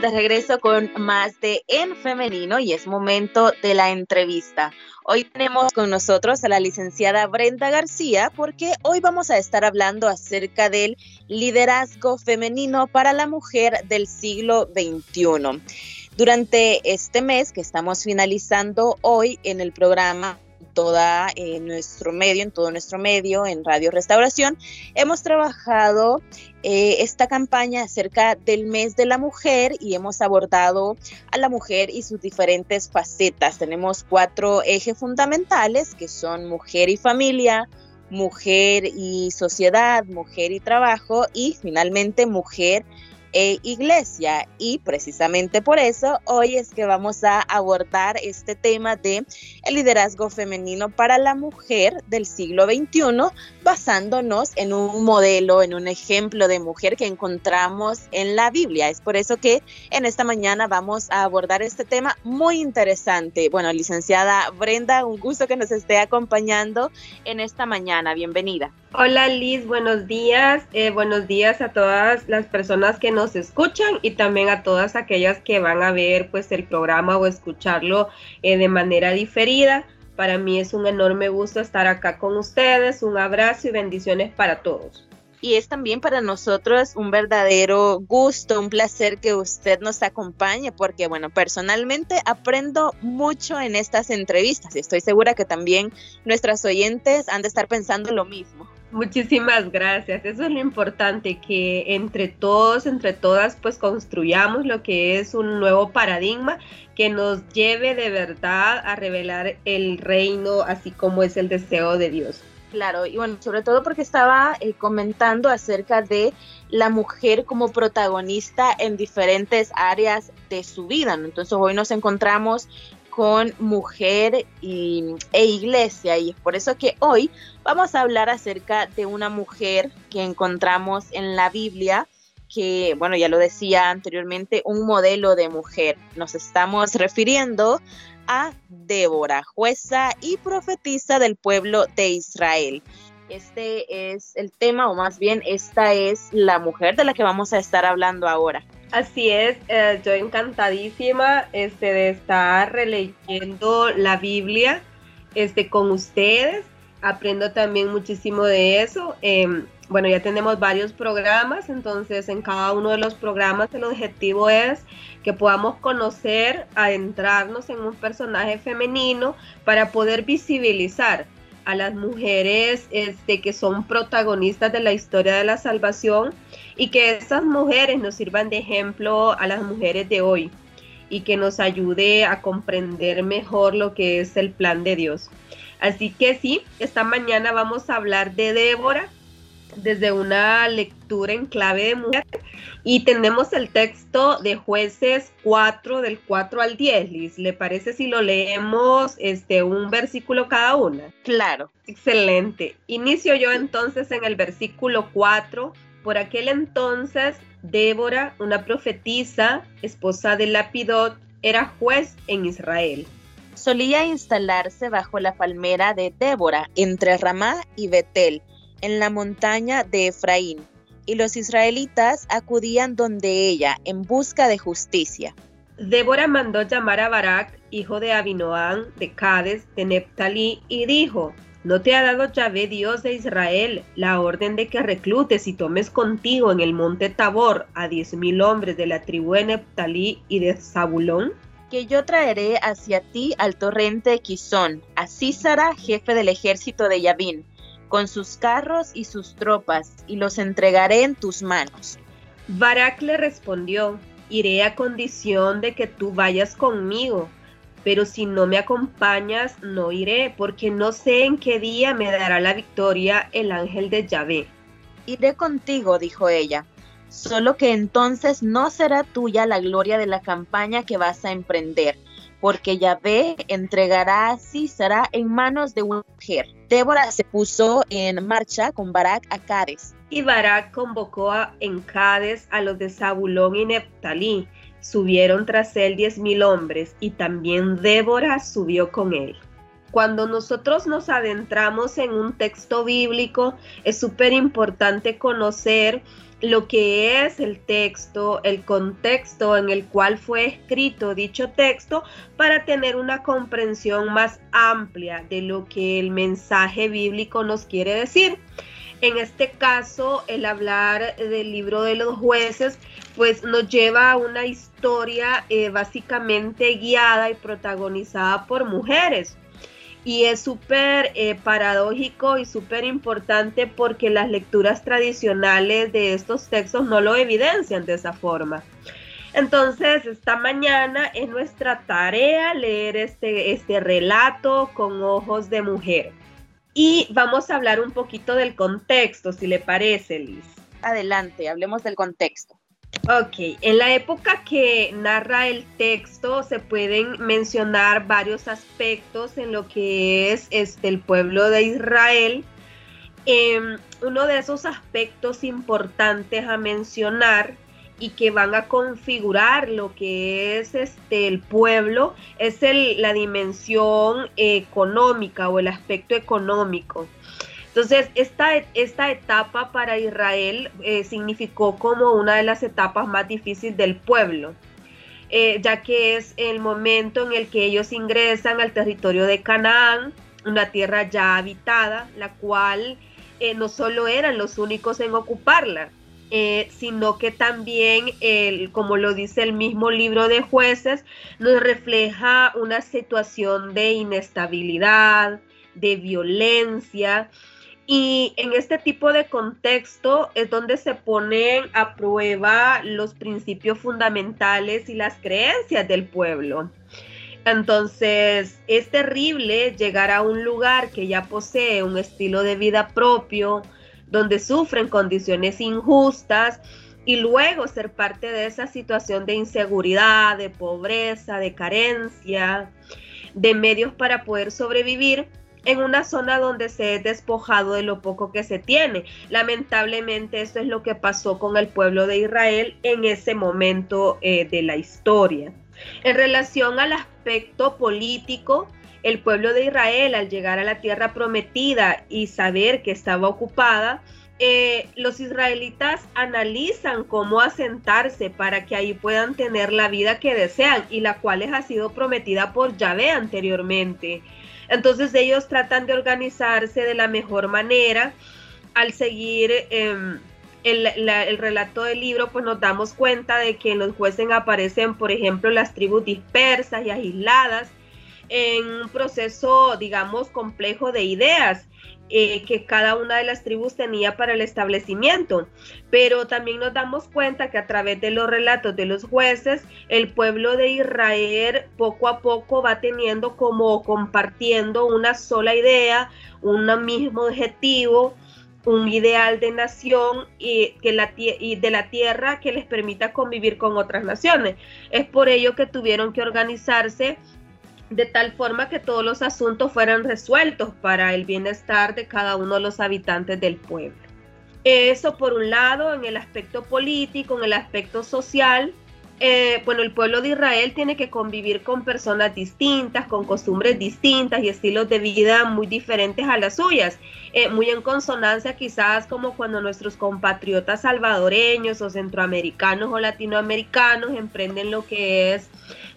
De regreso con más de En Femenino y es momento de la entrevista. Hoy tenemos con nosotros a la licenciada Brenda García porque hoy vamos a estar hablando acerca del liderazgo femenino para la mujer del siglo XXI. Durante este mes que estamos finalizando hoy en el programa toda en nuestro medio, en todo nuestro medio, en Radio Restauración, hemos trabajado eh, esta campaña acerca del mes de la mujer y hemos abordado a la mujer y sus diferentes facetas. Tenemos cuatro ejes fundamentales que son mujer y familia, mujer y sociedad, mujer y trabajo y finalmente mujer e iglesia. Y precisamente por eso hoy es que vamos a abordar este tema de el liderazgo femenino para la mujer del siglo XXI, basándonos en un modelo, en un ejemplo de mujer que encontramos en la Biblia. Es por eso que en esta mañana vamos a abordar este tema muy interesante. Bueno, licenciada Brenda, un gusto que nos esté acompañando en esta mañana. Bienvenida. Hola Liz, buenos días. Eh, buenos días a todas las personas que nos escuchan y también a todas aquellas que van a ver pues el programa o escucharlo eh, de manera diferida. Para mí es un enorme gusto estar acá con ustedes. Un abrazo y bendiciones para todos. Y es también para nosotros un verdadero gusto, un placer que usted nos acompañe, porque bueno, personalmente aprendo mucho en estas entrevistas y estoy segura que también nuestras oyentes han de estar pensando lo mismo. Muchísimas gracias. Eso es lo importante, que entre todos, entre todas, pues construyamos lo que es un nuevo paradigma que nos lleve de verdad a revelar el reino, así como es el deseo de Dios. Claro, y bueno, sobre todo porque estaba eh, comentando acerca de la mujer como protagonista en diferentes áreas de su vida. Entonces hoy nos encontramos con mujer y, e iglesia y es por eso que hoy vamos a hablar acerca de una mujer que encontramos en la Biblia que, bueno, ya lo decía anteriormente, un modelo de mujer. Nos estamos refiriendo a Débora, jueza y profetisa del pueblo de Israel. Este es el tema, o más bien, esta es la mujer de la que vamos a estar hablando ahora. Así es, eh, yo encantadísima este, de estar releyendo la Biblia este, con ustedes. Aprendo también muchísimo de eso. Em, bueno, ya tenemos varios programas, entonces en cada uno de los programas el objetivo es que podamos conocer, adentrarnos en un personaje femenino para poder visibilizar a las mujeres este, que son protagonistas de la historia de la salvación y que esas mujeres nos sirvan de ejemplo a las mujeres de hoy y que nos ayude a comprender mejor lo que es el plan de Dios. Así que sí, esta mañana vamos a hablar de Débora, desde una lectura en clave de mujer y tenemos el texto de jueces 4 del 4 al 10, Liz. ¿Le parece si lo leemos este, un versículo cada una? Claro. Excelente. Inicio yo entonces en el versículo 4. Por aquel entonces, Débora, una profetisa, esposa de Lapidot, era juez en Israel. Solía instalarse bajo la palmera de Débora, entre Ramá y Betel en la montaña de Efraín, y los israelitas acudían donde ella en busca de justicia. Débora mandó llamar a Barak, hijo de Abinoam, de Cades, de Neptalí, y dijo, ¿No te ha dado Yahvé Dios de Israel la orden de que reclutes y tomes contigo en el monte Tabor a diez mil hombres de la tribu de Neptalí y de Zabulón? Que yo traeré hacia ti al torrente Quizón, a Císara, jefe del ejército de Yabín, con sus carros y sus tropas, y los entregaré en tus manos. Barak le respondió, iré a condición de que tú vayas conmigo, pero si no me acompañas, no iré, porque no sé en qué día me dará la victoria el ángel de Yahvé. Iré contigo, dijo ella, solo que entonces no será tuya la gloria de la campaña que vas a emprender, porque Yahvé entregará a Císara en manos de una mujer. Débora se puso en marcha con Barak a Cádiz. Y Barak convocó en Cádiz a los de Zabulón y Neptalí. Subieron tras él diez mil hombres, y también Débora subió con él. Cuando nosotros nos adentramos en un texto bíblico, es súper importante conocer lo que es el texto, el contexto en el cual fue escrito dicho texto para tener una comprensión más amplia de lo que el mensaje bíblico nos quiere decir. En este caso, el hablar del libro de los jueces, pues nos lleva a una historia eh, básicamente guiada y protagonizada por mujeres y es súper eh, paradójico y súper importante porque las lecturas tradicionales de estos textos no lo evidencian de esa forma. Entonces, esta mañana es nuestra tarea leer este, este relato con ojos de mujer. Y vamos a hablar un poquito del contexto, si le parece, Liz. Adelante, hablemos del contexto. Ok, en la época que narra el texto se pueden mencionar varios aspectos en lo que es este, el pueblo de Israel. Em, uno de esos aspectos importantes a mencionar y que van a configurar lo que es este, el pueblo es el, la dimensión económica o el aspecto económico. Entonces, esta, esta etapa para Israel eh, significó como una de las etapas más difíciles del pueblo, eh, ya que es el momento en el que ellos ingresan al territorio de Canaán, una tierra ya habitada, la cual eh, no solo eran los únicos en ocuparla, sino que también, como lo dice el mismo libro de jueces, nos refleja una situación de inestabilidad, de violencia, y en este tipo de contexto es donde se ponen a prueba los principios fundamentales y las creencias del pueblo. Entonces, es terrible llegar a un lugar que ya posee un estilo de vida propio, donde sufren condiciones injustas y luego ser parte de esa situación de inseguridad, de pobreza, de carencia, de medios para poder sobrevivir en una zona donde se es despojado de lo poco que se tiene. Lamentablemente eso es lo que pasó con el pueblo de Israel en ese momento eh, de la historia. En relación al aspecto político, el pueblo de Israel al llegar a la tierra prometida y saber que estaba ocupada, eh, los israelitas analizan cómo asentarse para que ahí puedan tener la vida que desean y la cual les ha sido prometida por Yahvé anteriormente. Entonces ellos tratan de organizarse de la mejor manera. Al seguir em, el, relato del libro, pues nos damos cuenta de que en los jueces aparecen, por ejemplo, las tribus dispersas y aisladas en un proceso, digamos, complejo de ideas. Eh, que cada una de las tribus tenía para el establecimiento. Pero también nos damos cuenta que a través de los relatos de los jueces, el pueblo de Israel poco a poco va teniendo como compartiendo una sola idea, un mismo objetivo, un ideal de nación y, que y de la tierra que les permita convivir con otras naciones. Es por ello que tuvieron que organizarse de tal forma que todos los asuntos fueran resueltos para el bienestar de cada uno de los habitantes del pueblo. Eso por un lado en el aspecto político, en el aspecto social, eh, bueno, el pueblo de Israel tiene que convivir con personas distintas, con costumbres distintas y estilos de vida muy diferentes a las suyas, eh, muy en consonancia quizás como cuando nuestros compatriotas salvadoreños o centroamericanos o latinoamericanos emprenden lo que es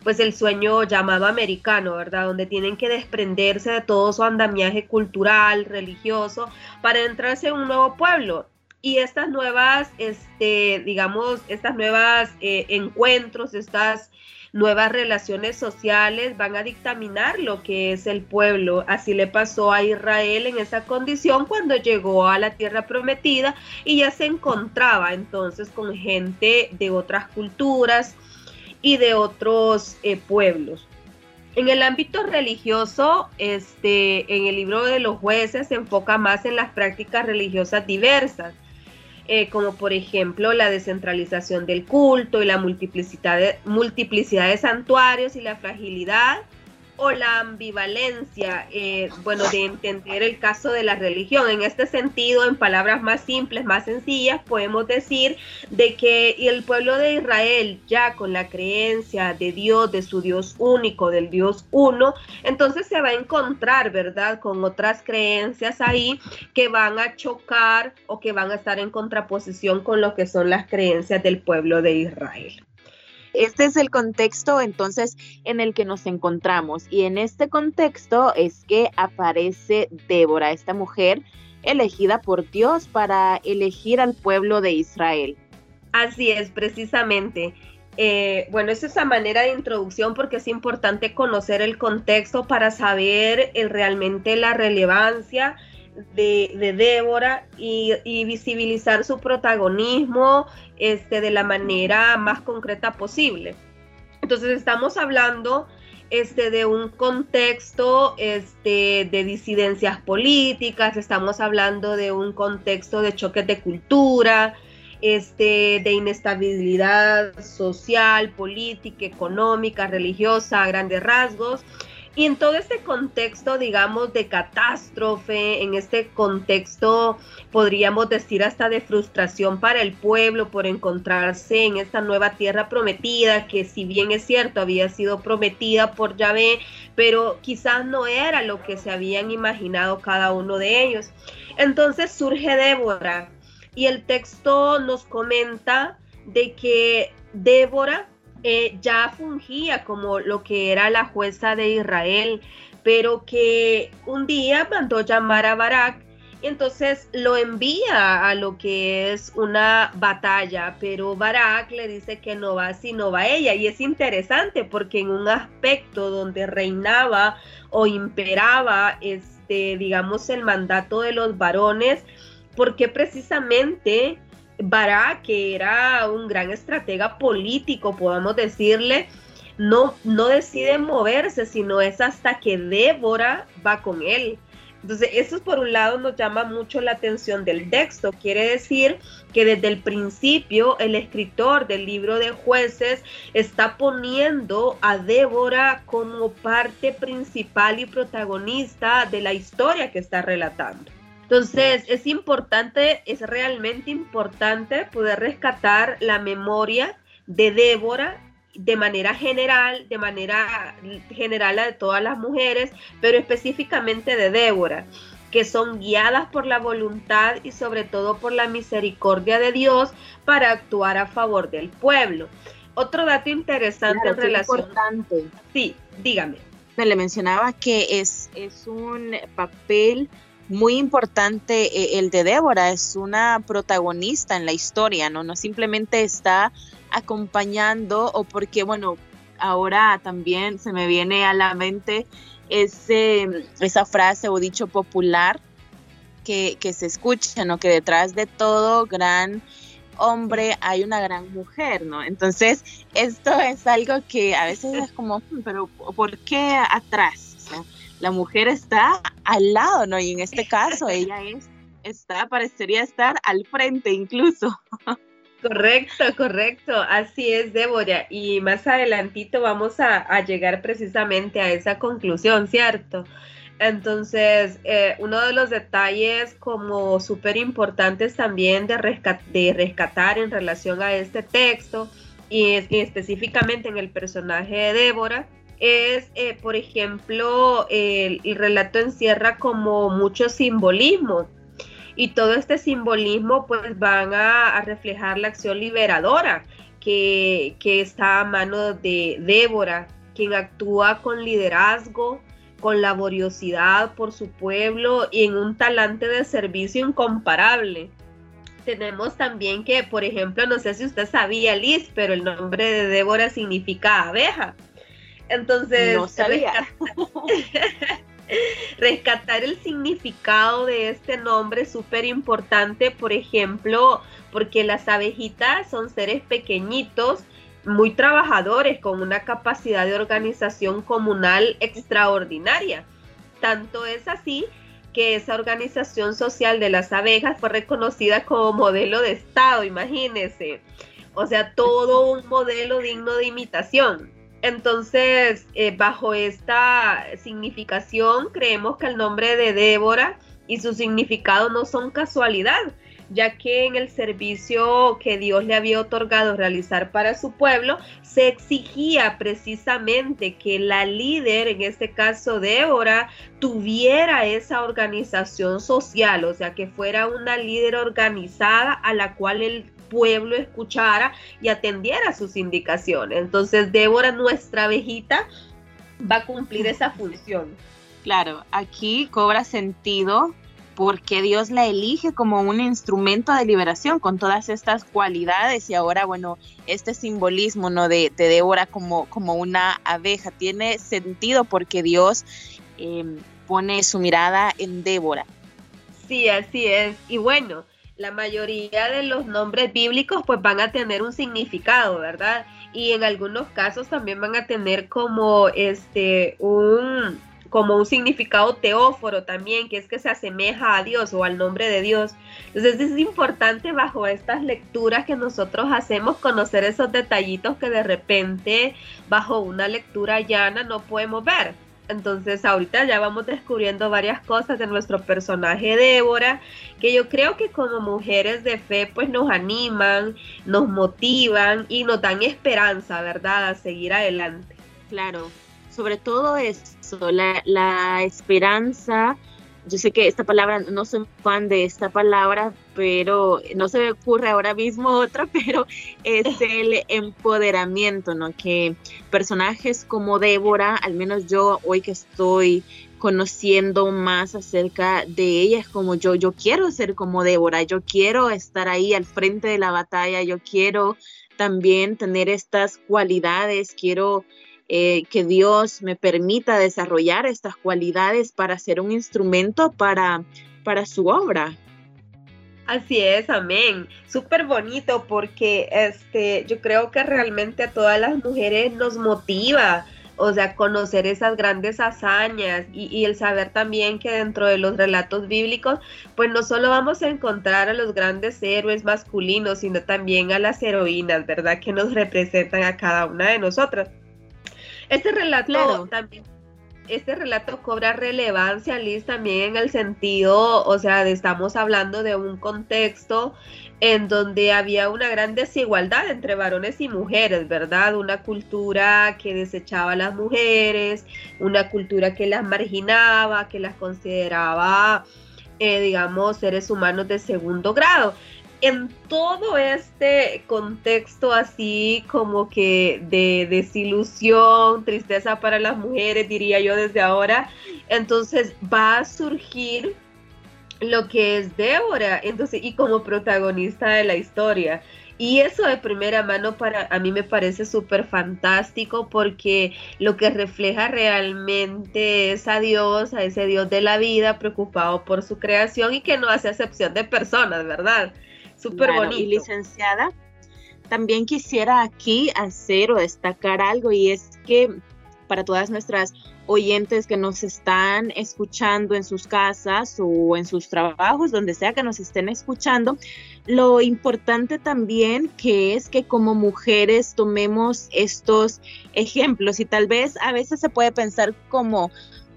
pues el sueño llamado americano, ¿verdad? Donde tienen que desprenderse de todo su andamiaje cultural, religioso, para entrarse en un nuevo pueblo y estas nuevas, este, digamos, estas nuevas eh, encuentros, estas nuevas relaciones sociales van a dictaminar lo que es el pueblo. Así le pasó a Israel en esa condición cuando llegó a la tierra prometida y ya se encontraba entonces con gente de otras culturas y de otros eh, pueblos. En el ámbito religioso, este, en el libro de los jueces se enfoca más en las prácticas religiosas diversas eh, como por ejemplo la descentralización del culto y la multiplicidad multiplicidad de santuarios y la fragilidad o la ambivalencia, eh, bueno, de entender el caso de la religión. En este sentido, en palabras más simples, más sencillas, podemos decir de que el pueblo de Israel, ya con la creencia de Dios, de su Dios único, del Dios uno, entonces se va a encontrar, ¿verdad?, con otras creencias ahí que van a chocar o que van a estar en contraposición con lo que son las creencias del pueblo de Israel. Este es el contexto entonces en el que nos encontramos y en este contexto es que aparece Débora, esta mujer elegida por Dios para elegir al pueblo de Israel. Así es, precisamente. Eh, bueno, es esa manera de introducción porque es importante conocer el contexto para saber realmente la relevancia de, Débora y, visibilizar su protagonismo este, de la manera más concreta posible. Entonces estamos hablando este, de un contexto este, de disidencias políticas, estamos hablando de un contexto de choques de cultura, este, de inestabilidad social, política, económica, religiosa, a grandes rasgos. Y en todo este contexto, digamos, de catástrofe, en este contexto, podríamos decir hasta de frustración para el pueblo por encontrarse en esta nueva tierra prometida, que si bien es cierto, había sido prometida por Yahvé, pero quizás no era lo que se habían imaginado cada uno de ellos. Entonces surge Débora y el texto nos comenta de que Débora eh, ya fungía como lo que era la jueza de Israel, pero que un día mandó llamar a Barak entonces lo envía a lo que es una batalla, pero Barak le dice que no va si no va ella. Y es interesante porque en un aspecto donde reinaba o imperaba, este, digamos, el mandato de los varones, porque precisamente Barak, que era un gran estratega político, podamos decirle, no, no decide moverse, sino es hasta que Débora va con él. Entonces, eso por un lado nos llama mucho la atención del texto. Quiere decir que desde el principio el escritor del libro de jueces está poniendo a Débora como parte principal y protagonista de la historia que está relatando. Entonces, es importante, es realmente importante poder rescatar la memoria de Débora de manera general, de manera general a de todas las mujeres, pero específicamente de Débora, que son guiadas por la voluntad y sobre todo por la misericordia de Dios para actuar a favor del pueblo. Otro dato interesante en relación. Importante. Sí, dígame. Me le mencionaba que es, es un papel muy importante eh, el de Débora, es una protagonista en la historia, ¿no? No simplemente está acompañando o porque, bueno, ahora también se me viene a la mente ese, esa frase o dicho popular que, que se escucha, ¿no? Que detrás de todo gran hombre hay una gran mujer, ¿no? Entonces, esto es algo que a veces es como, hmm, pero ¿por qué atrás? La mujer está al lado, ¿no? Y en este caso ella es, está, parecería estar al frente incluso. Correcto, correcto, así es, Débora. Y más adelantito vamos a, llegar precisamente a esa conclusión, ¿cierto? Entonces, eh, uno de los detalles como súper importantes también de, de, rescatar en relación a este texto y, y específicamente en el personaje de Débora es, eh, por ejemplo, el, relato encierra como mucho simbolismo y todo este simbolismo pues van a, reflejar la acción liberadora que, que, está a mano de Débora, quien actúa con liderazgo, con laboriosidad por su pueblo y en un talante de servicio incomparable. Tenemos también que, por ejemplo, no sé si usted sabía, Liz, pero el nombre de Débora significa abeja. Entonces, Rescatar, el significado de este nombre es súper importante, por ejemplo, porque las abejitas son seres pequeñitos, muy trabajadores, con una capacidad de organización comunal extraordinaria. Tanto es así que esa organización social de las abejas fue reconocida como modelo de Estado, imagínense. O sea, todo un modelo digno de imitación. Entonces, eh, bajo esta significación, creemos que el nombre de Débora y su significado no son casualidad, ya que en el servicio que Dios le había otorgado realizar para su pueblo, se exigía precisamente que la líder, en este caso Débora, tuviera esa organización social, o sea, que fuera una líder organizada a la cual el pueblo escuchara y atendiera sus indicaciones. Entonces, Débora, nuestra abejita, va a cumplir esa función. Claro, aquí cobra sentido porque Dios la elige como un instrumento de liberación con todas estas cualidades y ahora, bueno, este simbolismo ¿no? de, Débora como, como una abeja tiene sentido porque Dios em, pone su mirada en Débora. Sí, así es. Y bueno, la mayoría de los nombres bíblicos pues van a tener un significado, ¿verdad? Y en algunos casos también van a tener como este un como un significado teóforo también, que es que se asemeja a Dios o al nombre de Dios. Entonces es importante bajo estas lecturas que nosotros hacemos conocer esos detallitos que de repente bajo una lectura llana no podemos ver. Entonces ahorita ya vamos descubriendo varias cosas de nuestro personaje Débora, que yo creo que como mujeres de fe pues nos animan, nos motivan y nos dan esperanza, ¿verdad? A seguir adelante. Claro, sobre todo eso, la, la esperanza. Yo sé que esta palabra, no soy fan de esta palabra, pero no se me ocurre ahora mismo otra, pero es el empoderamiento, ¿no? Que personajes como Débora, al menos yo hoy que estoy conociendo más acerca de ella, es como yo, yo quiero ser como Débora, yo quiero estar ahí al frente de la batalla, yo quiero también tener estas cualidades, quiero eh, que Dios me permita desarrollar estas cualidades para ser un instrumento para, para su obra. Así es, amén. Súper bonito porque este, yo creo que realmente a todas las mujeres nos motiva, o sea, conocer esas grandes hazañas y, y, el saber también que dentro de los relatos bíblicos, pues no solo vamos a encontrar a los grandes héroes masculinos, sino también a las heroínas, ¿verdad? Que nos representan a cada una de nosotras. Este relato también, este relato cobra relevancia, Liz, también en el sentido, o sea, de, estamos hablando de un contexto en donde había una gran desigualdad entre varones y mujeres, ¿verdad? Una cultura que desechaba a las mujeres, una cultura que las marginaba, que las consideraba, eh, digamos, seres humanos de segundo grado en todo este contexto así como que de desilusión, tristeza para las mujeres, diría yo desde ahora, entonces va a surgir lo que es Débora, entonces, y como protagonista de la historia. Y eso de primera mano para a mí me parece súper fantástico porque lo que refleja realmente es a Dios, a ese Dios de la vida preocupado por su creación y que no hace excepción de personas, ¿verdad? Súper bonito. Y licenciada, también quisiera aquí hacer o destacar algo y es que para todas nuestras oyentes que nos están escuchando en sus casas o en sus trabajos, donde sea que nos estén escuchando, lo importante también que es que como mujeres tomemos estos ejemplos y tal vez a veces se puede pensar como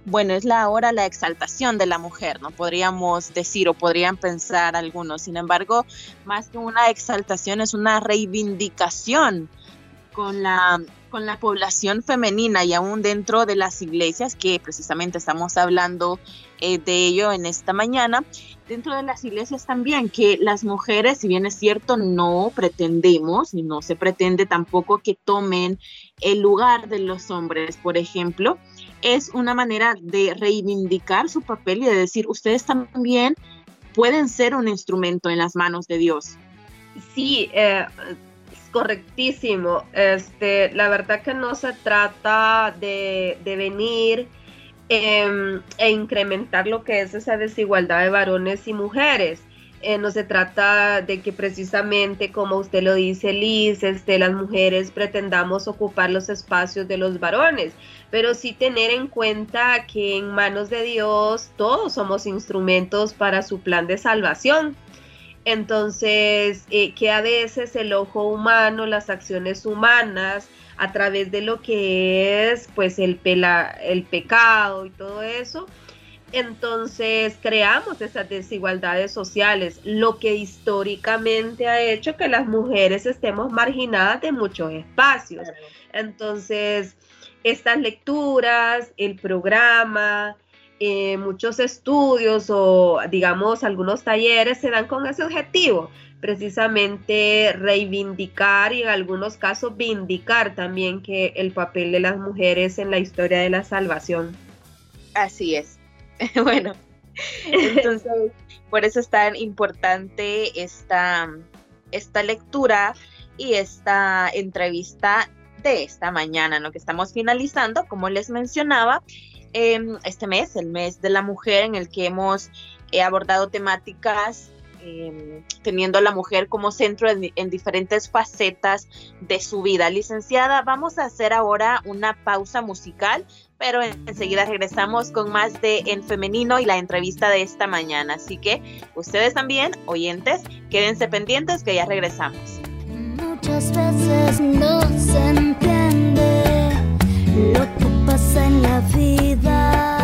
bueno, es la hora la exaltación de la mujer, ¿no? Podríamos decir o podrían pensar algunos. Sin embargo, más que una exaltación es una reivindicación con la, con la población femenina y aún dentro de las iglesias, que precisamente estamos hablando eh, de ello en esta mañana, dentro de las iglesias también, que las mujeres, si bien es cierto, no pretendemos y no se pretende tampoco que tomen el lugar de los hombres, por ejemplo, es una manera de reivindicar su papel y de decir, ustedes también pueden ser un instrumento en las manos de Dios. Sí, eh, correctísimo. Este, la verdad que no se trata de, venir em, e incrementar lo que es esa desigualdad de varones y mujeres. Eh, no se trata de que precisamente, como usted lo dice, Liz, este, las mujeres pretendamos ocupar los espacios de los varones, pero sí tener en cuenta que en manos de Dios todos somos instrumentos para su plan de salvación. Entonces, eh, que a veces el ojo humano, las acciones humanas, a través de lo que es pues el, el pecado y todo eso, entonces creamos esas desigualdades sociales, lo que históricamente ha hecho que las mujeres estemos marginadas de muchos espacios. Entonces, estas lecturas, el programa, eh, muchos estudios o digamos algunos talleres se dan con ese objetivo, precisamente reivindicar y en algunos casos vindicar también que el papel de las mujeres en la historia de la salvación. Así es. bueno, entonces por eso es tan importante esta, esta lectura y esta entrevista de esta mañana, lo que estamos finalizando, como les mencionaba, em, este mes, el mes de la mujer, en el que hemos eh, abordado temáticas em, teniendo a la mujer como centro en, diferentes facetas de su vida. Licenciada, vamos a hacer ahora una pausa musical pero enseguida regresamos con más de En Femenino y la entrevista de esta mañana. Así que ustedes también, oyentes, quédense pendientes que ya regresamos. Muchas veces no se entiende lo que pasa en la vida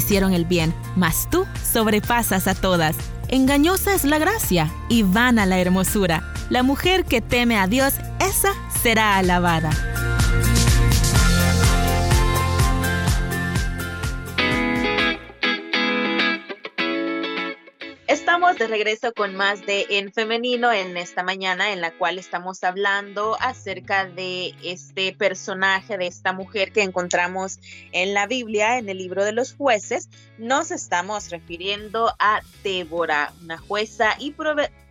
hicieron el bien, mas tú sobrepasas a todas. Engañosa es la gracia y vana la hermosura. La mujer que teme a Dios, esa será alabada. Estamos de regreso con más de En Femenino en esta mañana en la cual estamos hablando acerca de este personaje, de esta mujer que encontramos en la Biblia, en el libro de los jueces. Nos estamos refiriendo a Débora, una jueza y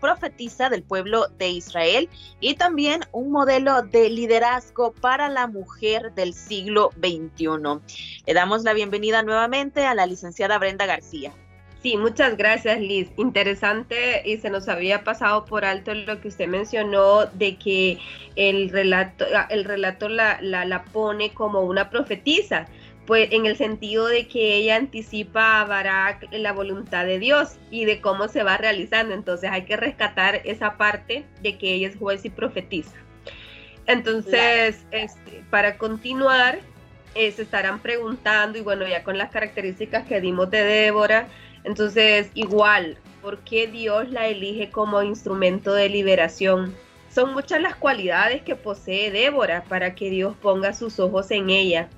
profetisa del pueblo de Israel y también un modelo de liderazgo para la mujer del siglo XXI. Le damos la bienvenida nuevamente a la licenciada Brenda García. Sí, muchas gracias Liz. Interesante y se nos había pasado por alto lo que usted mencionó de que el relato, el relato la, la, la pone como una profetisa pues en el sentido de que ella anticipa a Barak la voluntad de Dios y de cómo se va realizando. Entonces hay que rescatar esa parte de que ella es juez y profetiza. Entonces, este, para continuar, eh, se estarán preguntando, y bueno, ya con las características que dimos de Débora, entonces igual, ¿por qué Dios la elige como instrumento de liberación? Son muchas las cualidades que posee Débora para que Dios ponga sus ojos en ella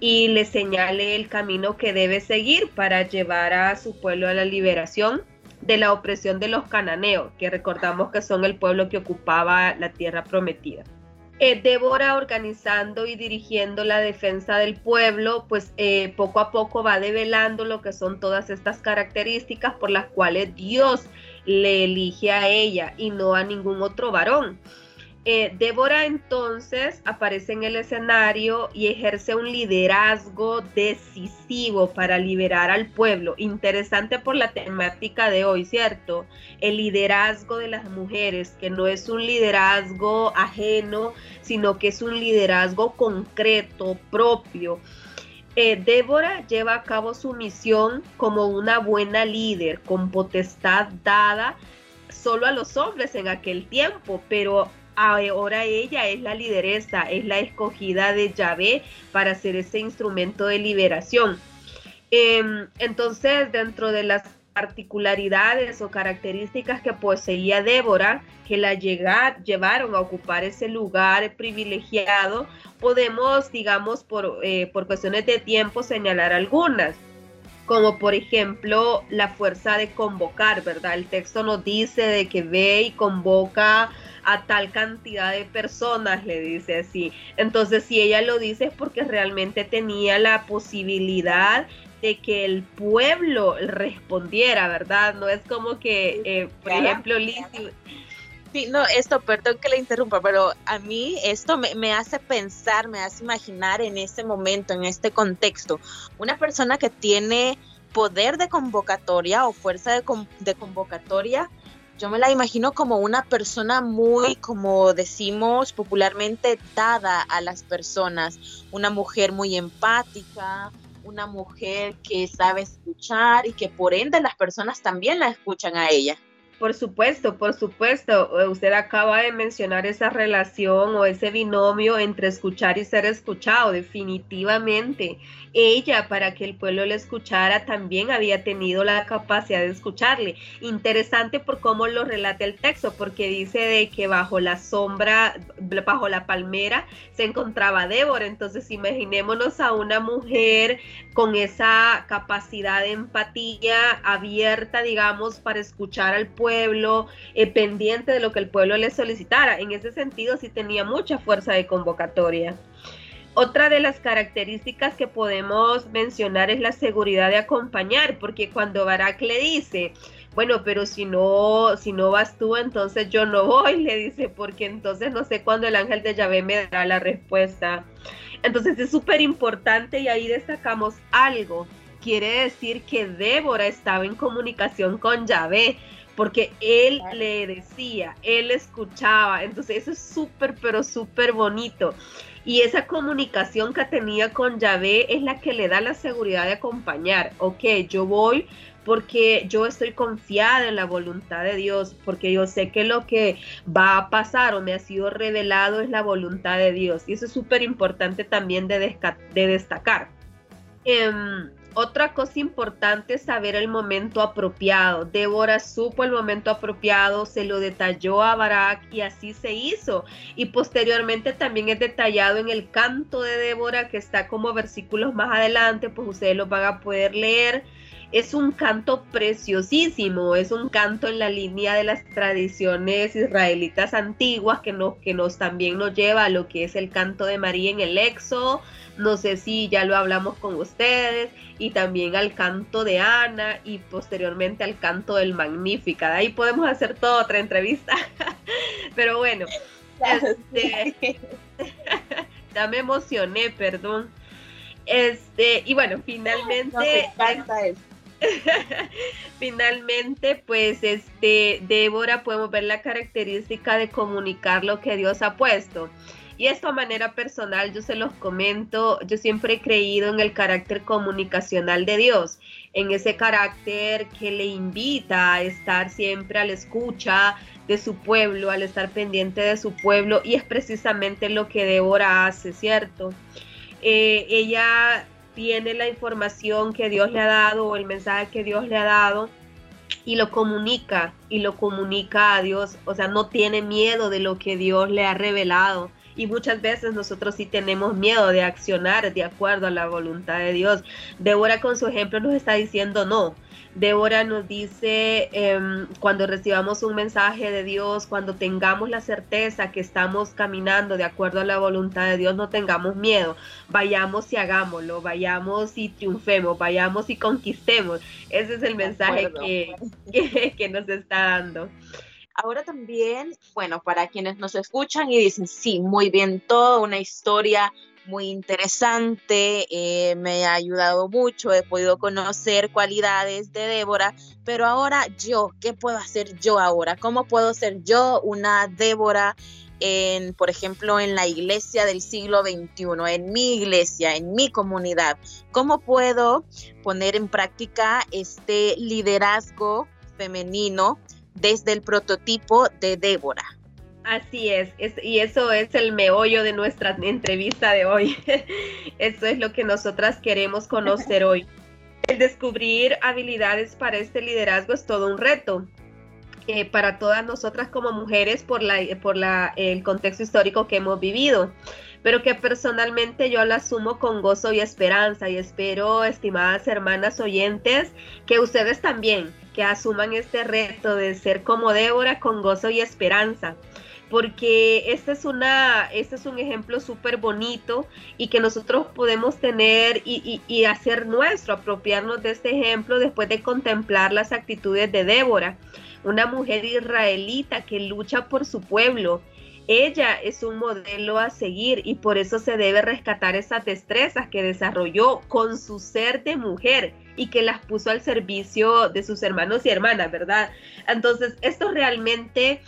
y le señale el camino que debe seguir para llevar a su pueblo a la liberación de la opresión de los cananeos, que recordamos que son el pueblo que ocupaba la tierra prometida. Eh, Débora organizando y dirigiendo la defensa del pueblo, pues eh, poco a poco va develando lo que son todas estas características por las cuales Dios le elige a ella y no a ningún otro varón. Eh, Débora entonces aparece en el escenario y ejerce un liderazgo decisivo para liberar al pueblo. Interesante por la temática de hoy, ¿cierto? El liderazgo de las mujeres, que no es un liderazgo ajeno, sino que es un liderazgo concreto, propio. Eh, Débora lleva a cabo su misión como una buena líder, con potestad dada solo a los hombres en aquel tiempo, pero ahora ella es la lideresa, es la escogida de Yahvé para ser ese instrumento de liberación. Em, entonces, dentro de las particularidades o características que poseía Débora, que la llevaron a ocupar ese lugar privilegiado, podemos, digamos, por, eh, por cuestiones de tiempo, señalar algunas como por ejemplo la fuerza de convocar, ¿verdad? El texto nos dice de que ve y convoca a tal cantidad de personas, le dice así. Entonces, si ella lo dice es porque realmente tenía la posibilidad de que el pueblo respondiera, ¿verdad? No es como que, eh, por ejemplo, Liz... Sí, no, esto, perdón que le interrumpa, pero a mí esto me, me, hace pensar, me hace imaginar en ese momento, en este contexto, una persona que tiene poder de convocatoria o fuerza de, de convocatoria yo me la imagino como una persona muy, como decimos popularmente, dada a las personas, una mujer muy empática, una mujer que sabe escuchar y que por ende las personas también la escuchan a ella. Por supuesto, por supuesto. Eh, usted acaba de mencionar esa relación o ese binomio entre escuchar y ser escuchado, definitivamente. Ella, para que el pueblo le escuchara, también había tenido la capacidad de escucharle. Interesante por cómo lo relata el texto, porque dice de que bajo la sombra, bajo la palmera, se encontraba Débora. Entonces, imaginémonos a una mujer con esa capacidad de empatía abierta, digamos, para escuchar al pueblo pueblo, eh, pendiente de lo que el pueblo le solicitara. En ese sentido sí tenía mucha fuerza de convocatoria. Otra de las características que podemos mencionar es la seguridad de acompañar, porque cuando Barak le dice, bueno, pero si no, si no vas tú, entonces yo no voy, le dice, porque entonces no sé cuándo el ángel de Yahvé me dará la respuesta. Entonces es súper importante y ahí destacamos algo. Quiere decir que Débora estaba en comunicación con Yahvé, porque él le decía, él escuchaba, entonces eso es súper, pero súper bonito. Y esa comunicación que tenía con Yahvé es la que le da la seguridad de acompañar. Ok, yo voy porque yo estoy confiada en la voluntad de Dios, porque yo sé que lo que va a pasar o me ha sido revelado es la voluntad de Dios. Y eso es súper importante también de, de destacar. Em, otra cosa importante es saber el momento apropiado. Débora supo el momento apropiado, se lo detalló a Barak y así se hizo. Y posteriormente también es detallado en el canto de Débora que está como versículos más adelante, pues ustedes lo van a poder leer. es un canto preciosísimo, es un canto en la línea de las tradiciones israelitas antiguas que nos, que nos también nos lleva a lo que es el canto de María en el Éxodo, no sé si ya lo hablamos con ustedes, y también al canto de Ana y posteriormente al canto del Magnífica. De ahí podemos hacer toda otra entrevista, pero bueno, este, ya me emocioné, perdón. Este, y bueno, finalmente. finalmente, pues, este, Débora, podemos ver la característica de comunicar lo que Dios ha puesto. Y esto a manera personal, yo se los comento, yo siempre he creído en el carácter comunicacional de Dios, en ese carácter que le invita a estar siempre a la escucha de su pueblo, al estar pendiente de su pueblo, y es precisamente lo que Débora hace, ¿cierto? Eh, ella tiene la información que Dios le ha dado o el mensaje que Dios le ha dado y lo comunica y lo comunica a Dios, o sea, no tiene miedo de lo que Dios le ha revelado. Y muchas veces nosotros sí tenemos miedo de accionar de acuerdo a la voluntad de Dios. Débora con su ejemplo nos está diciendo no, Débora nos dice, em, cuando recibamos un mensaje de Dios, cuando tengamos la certeza que estamos caminando de acuerdo a la voluntad de Dios, no tengamos miedo, vayamos y hagámoslo, vayamos y triunfemos, vayamos y conquistemos. Ese es el mensaje que, que nos está dando. Ahora también, bueno, para quienes nos escuchan y dicen, sí, muy bien, toda una historia muy interesante, eh, me ha ayudado mucho, he podido conocer cualidades de Débora, pero ahora yo, ¿qué puedo hacer yo ahora? ¿Cómo puedo ser yo una Débora? En, por ejemplo, en la iglesia del siglo XXI, en mi iglesia, en mi comunidad. ¿Cómo puedo poner en práctica este liderazgo femenino desde el prototipo de Débora? Así es, y eso es el meollo de nuestra entrevista de hoy. eso es lo que nosotras queremos conocer hoy. El descubrir habilidades para este liderazgo es todo un reto. Eh, para todas nosotras como mujeres por, la, por la, el contexto histórico que hemos vivido, pero que personalmente yo lo asumo con gozo y esperanza y espero, estimadas hermanas oyentes, que ustedes también, que asuman este reto de ser como Débora con gozo y esperanza porque este es, una, este es un ejemplo súper bonito y que nosotros podemos tener y, y, hacer nuestro, apropiarnos de este ejemplo después de contemplar las actitudes de Débora, una mujer israelita que lucha por su pueblo. Ella es un modelo a seguir y por eso se debe rescatar esas destrezas que desarrolló con su ser de mujer y que las puso al servicio de sus hermanos y hermanas, ¿verdad? Entonces, esto realmente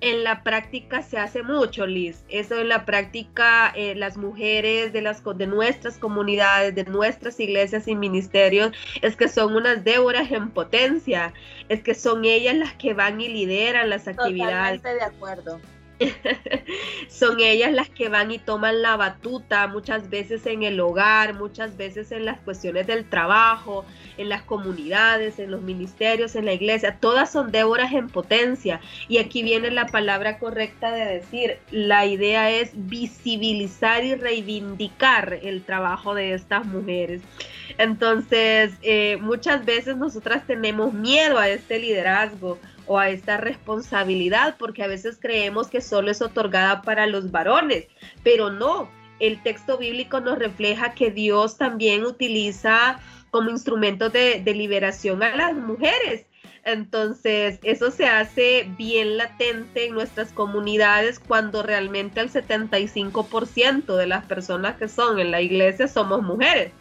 en la práctica se hace mucho, Liz. Eso en la práctica, eh, las mujeres de, las, de nuestras comunidades, de nuestras iglesias y ministerios, es que son unas Déboras en potencia. Es que son ellas las que van y lideran las actividades. Totalmente de acuerdo. son ellas las que van y toman la batuta muchas veces en el hogar, muchas veces en las cuestiones del trabajo, en las comunidades, en los ministerios, en la iglesia. Todas son Déboras en potencia. Y aquí viene la palabra correcta de decir, la idea es visibilizar y reivindicar el trabajo de estas mujeres. Entonces, eh, muchas veces nosotras tenemos miedo a este liderazgo o a esta responsabilidad, porque a veces creemos que solo es otorgada para los varones, pero no, el texto bíblico nos refleja que Dios también utiliza como instrumento de, de liberación a las mujeres. Entonces, eso se hace bien latente en nuestras comunidades cuando realmente el 75% de las personas que son en la iglesia somos mujeres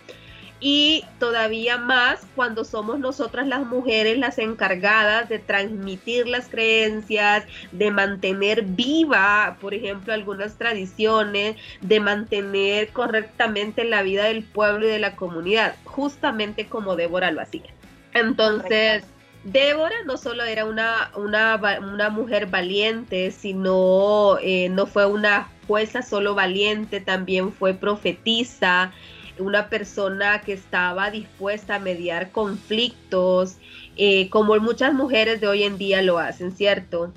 y todavía más cuando somos nosotras las mujeres las encargadas de transmitir las creencias, de mantener viva, por ejemplo, algunas tradiciones, de mantener correctamente la vida del pueblo y de la comunidad, justamente como Débora lo hacía. Entonces, Débora no solo era una, una, mujer valiente, sino eh, no fue una jueza solo valiente, también fue profetisa, una persona que estaba dispuesta a mediar conflictos, eh, como muchas mujeres de hoy en día lo hacen, ¿cierto?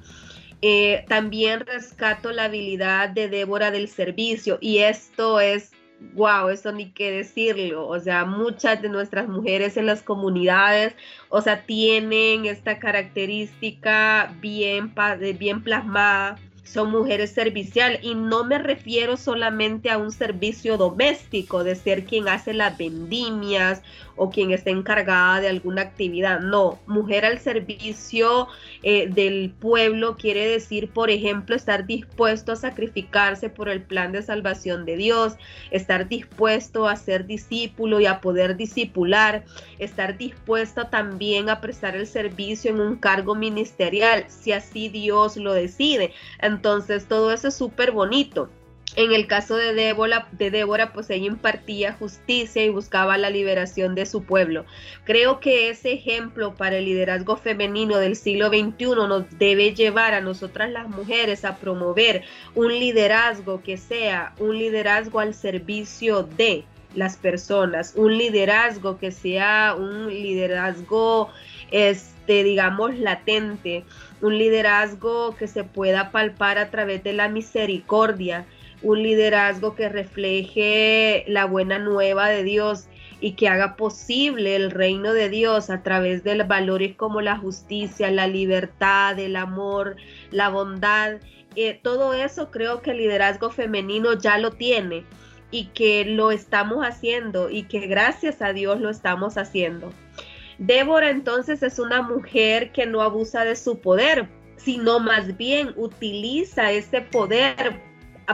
Eh, también rescato la habilidad de Débora del servicio y esto es wow, eso ni qué decirlo. O sea, muchas de nuestras mujeres en las comunidades, o sea, tienen esta característica bien, bien plasmada son mujeres serviciales y no me refiero solamente a un servicio doméstico de ser quien hace las vendimias o quien está encargada de alguna actividad. No, mujer al servicio eh, del pueblo quiere decir, por ejemplo, estar dispuesto a sacrificarse por el plan de salvación de Dios, estar dispuesto a ser discípulo y a poder discipular, estar dispuesto también a prestar el servicio en un cargo ministerial, si así Dios lo decide. Entonces, todo eso es súper bonito. En el caso de Débora, de Débora, pues ella impartía justicia y buscaba la liberación de su pueblo. Creo que ese ejemplo para el liderazgo femenino del siglo XXI nos debe llevar a nosotras las mujeres a promover un liderazgo que sea un liderazgo al servicio de las personas, un liderazgo que sea un liderazgo, digamos, latente, un liderazgo que se pueda palpar a través de la misericordia, un liderazgo que refleje la buena nueva de Dios y que haga posible el reino de Dios a través de valores como la justicia, la libertad, el amor, la bondad. Eh, todo eso creo que el liderazgo femenino ya lo tiene y que lo estamos haciendo y que gracias a Dios lo estamos haciendo. Débora entonces es una mujer que no abusa de su poder, sino más bien utiliza ese poder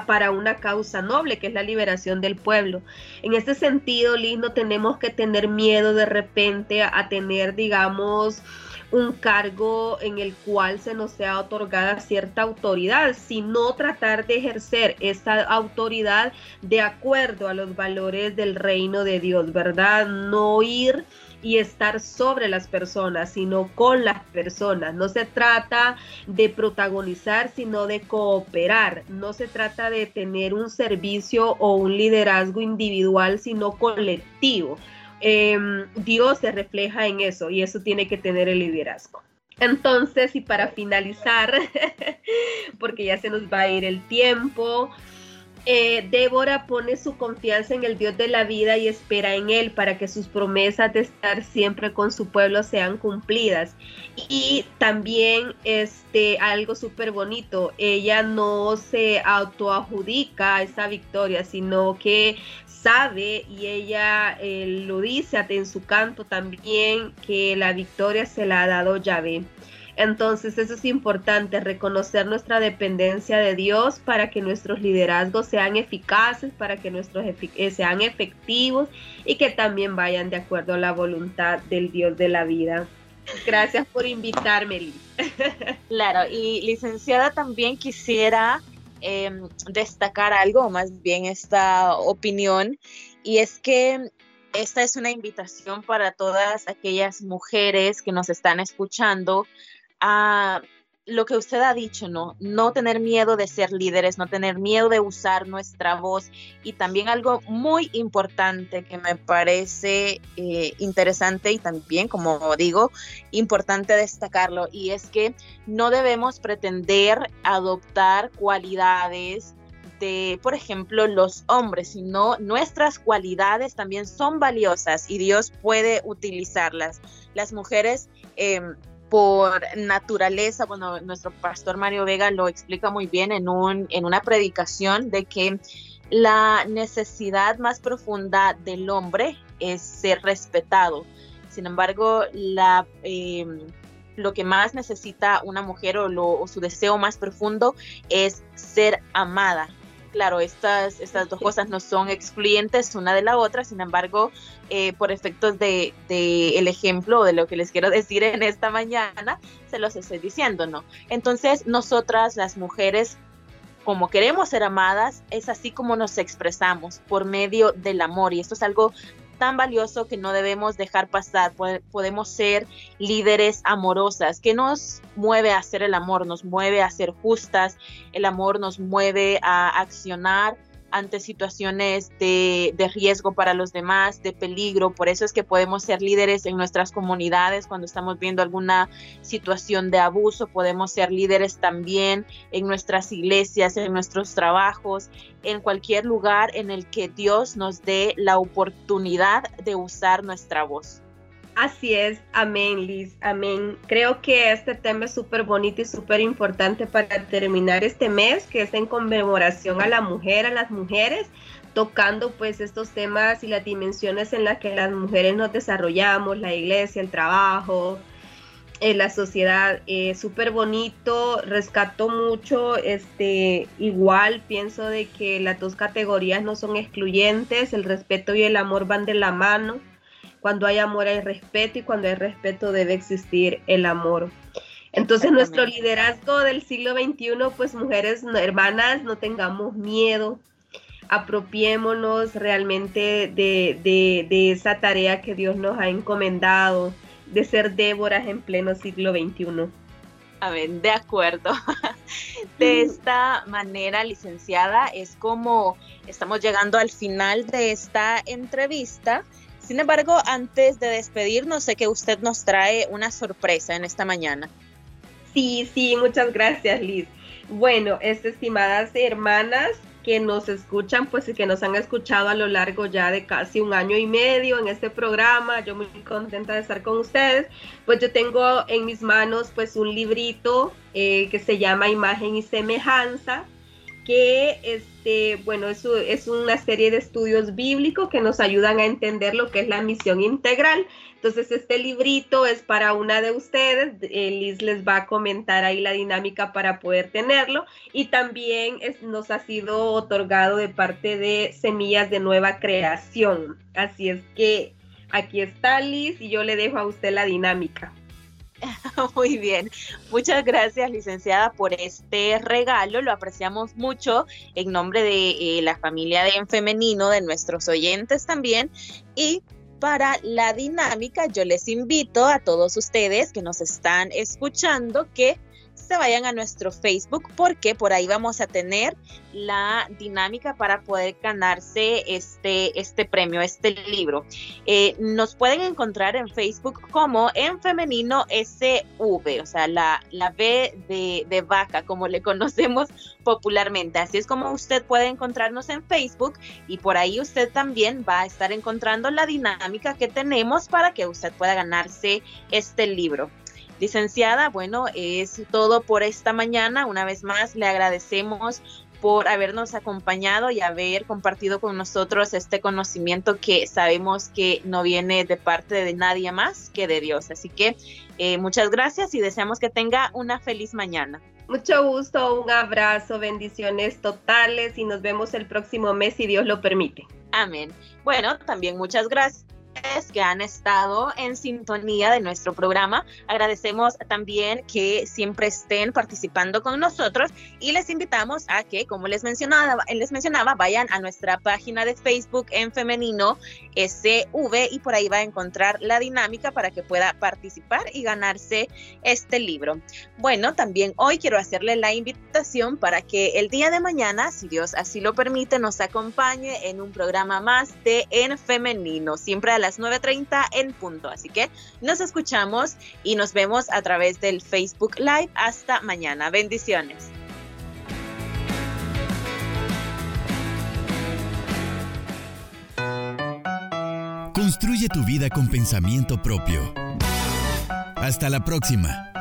para una causa noble, que es la liberación del pueblo. En este sentido, Liz, no tenemos que tener miedo de repente a, tener, digamos, un cargo en el cual se nos sea otorgada cierta autoridad, sino tratar de ejercer esa autoridad de acuerdo a los valores del reino de Dios, ¿verdad? No ir y estar sobre las personas, sino con las personas. No se trata de protagonizar, sino de cooperar. No se trata de tener un servicio o un liderazgo individual, sino colectivo. Em, Dios se refleja en eso y eso tiene que tener el liderazgo. Entonces, y para finalizar, porque ya se nos va a ir el tiempo, eh, Débora pone su confianza en el Dios de la vida y espera en Él para que sus promesas de estar siempre con su pueblo sean cumplidas. Y también este, algo súper bonito, ella no se autoadjudica esa victoria, sino que sabe y ella eh, lo dice en su canto también que la victoria se la ha dado Yahvé. Entonces eso es importante, reconocer nuestra dependencia de Dios para que nuestros liderazgos sean eficaces, para que nuestros eh, sean efectivos y que también vayan de acuerdo a la voluntad del Dios de la vida. Gracias por invitarme, Liz. Claro, y licenciada también quisiera em, destacar algo, más bien esta opinión, y es que esta es una invitación para todas aquellas mujeres que nos están escuchando a lo que usted ha dicho, ¿no? No tener miedo de ser líderes, no tener miedo de usar nuestra voz y también algo muy importante que me parece eh, interesante y también, como digo, importante destacarlo y es que no debemos pretender adoptar cualidades de, por ejemplo, los hombres, sino nuestras cualidades también son valiosas y Dios puede utilizarlas. Las mujeres... Em, por naturaleza, bueno, nuestro pastor Mario Vega lo explica muy bien en, un, en una predicación de que la necesidad más profunda del hombre es ser respetado. Sin embargo, la, em, lo que más necesita una mujer o, o su deseo más profundo es ser amada, claro, estas, estas dos cosas no son excluyentes una de la otra, sin embargo, eh, por efectos de, el ejemplo de lo que les quiero decir en esta mañana, se los estoy diciendo, ¿no? Entonces, nosotras, las mujeres, como queremos ser amadas, es así como nos expresamos por medio del amor. Y esto es algo tan valioso que no debemos dejar pasar. Podemos ser líderes amorosas. que nos mueve a hacer el amor? Nos mueve a ser justas. El amor nos mueve a accionar ante situaciones de, de, riesgo para los demás, de peligro. Por eso es que podemos ser líderes en nuestras comunidades cuando estamos viendo alguna situación de abuso. Podemos ser líderes también en nuestras iglesias, en nuestros trabajos, en cualquier lugar en el que Dios nos dé la oportunidad de usar nuestra voz. Así es, amén, Liz, amén. Creo que este tema es súper bonito y súper importante para terminar este mes, que es en conmemoración a la mujer, a las mujeres, tocando pues estos temas y las dimensiones en las que las mujeres nos desarrollamos, la iglesia, el trabajo, en la sociedad. Eh, súper bonito, rescató mucho, este, igual pienso de que las dos categorías no son excluyentes, el respeto y el amor van de la mano cuando hay amor hay respeto y cuando hay respeto debe existir el amor. Entonces nuestro liderazgo del siglo XXI, pues mujeres hermanas, no tengamos miedo, apropiémonos realmente de, de, esa tarea que Dios nos ha encomendado, de ser Déboras en pleno siglo XXI. Amén, de acuerdo. De esta manera, licenciada, es como estamos llegando al final de esta entrevista sin embargo, antes de despedirnos, sé que usted nos trae una sorpresa en esta mañana. Sí, sí, muchas gracias, Liz. Bueno, estimadas hermanas que nos escuchan, pues y que nos han escuchado a lo largo ya de casi un año y medio en este programa, yo muy contenta de estar con ustedes, pues yo tengo en mis manos pues un librito eh, que se llama Imagen y Semejanza, que este, bueno, es, es una serie de estudios bíblicos que nos ayudan a entender lo que es la misión integral. Entonces, este librito es para una de ustedes. Liz les va a comentar ahí la dinámica para poder tenerlo. Y también nos ha sido otorgado de parte de Semillas de Nueva Creación. Así es que aquí está Liz y yo le dejo a usted la dinámica. Muy bien, muchas gracias licenciada por este regalo, lo apreciamos mucho en nombre de eh, la familia de En Femenino, de nuestros oyentes también. Y para la dinámica yo les invito a todos ustedes que nos están escuchando que se vayan a nuestro Facebook porque por ahí vamos a tener la dinámica para poder ganarse este, este premio, este libro. Eh, nos pueden encontrar en Facebook como en femenino SV, o sea, la, la B de, de vaca, como le conocemos popularmente. Así es como usted puede encontrarnos en Facebook y por ahí usted también va a estar encontrando la dinámica que tenemos para que usted pueda ganarse este libro. Licenciada, bueno, es todo por esta mañana. Una vez más, le agradecemos por habernos acompañado y haber compartido con nosotros este conocimiento que sabemos que no viene de parte de nadie más que de Dios. Así que eh, muchas gracias y deseamos que tenga una feliz mañana. Mucho gusto, un abrazo, bendiciones totales y nos vemos el próximo mes si Dios lo permite. Amén. Bueno, también muchas gracias que han estado en sintonía de nuestro programa. Agradecemos también que siempre estén participando con nosotros y les invitamos a que, como les mencionaba, les mencionaba, vayan a nuestra página de Facebook en femenino SV y por ahí va a encontrar la dinámica para que pueda participar y ganarse este libro. Bueno, también hoy quiero hacerle la invitación para que el día de mañana, si Dios así lo permite, nos acompañe en un programa más de En Femenino, siempre a las 9.30 en punto. Así que nos escuchamos y nos vemos a través del Facebook Live. Hasta mañana. Bendiciones. Construye tu vida con pensamiento propio. Hasta la próxima.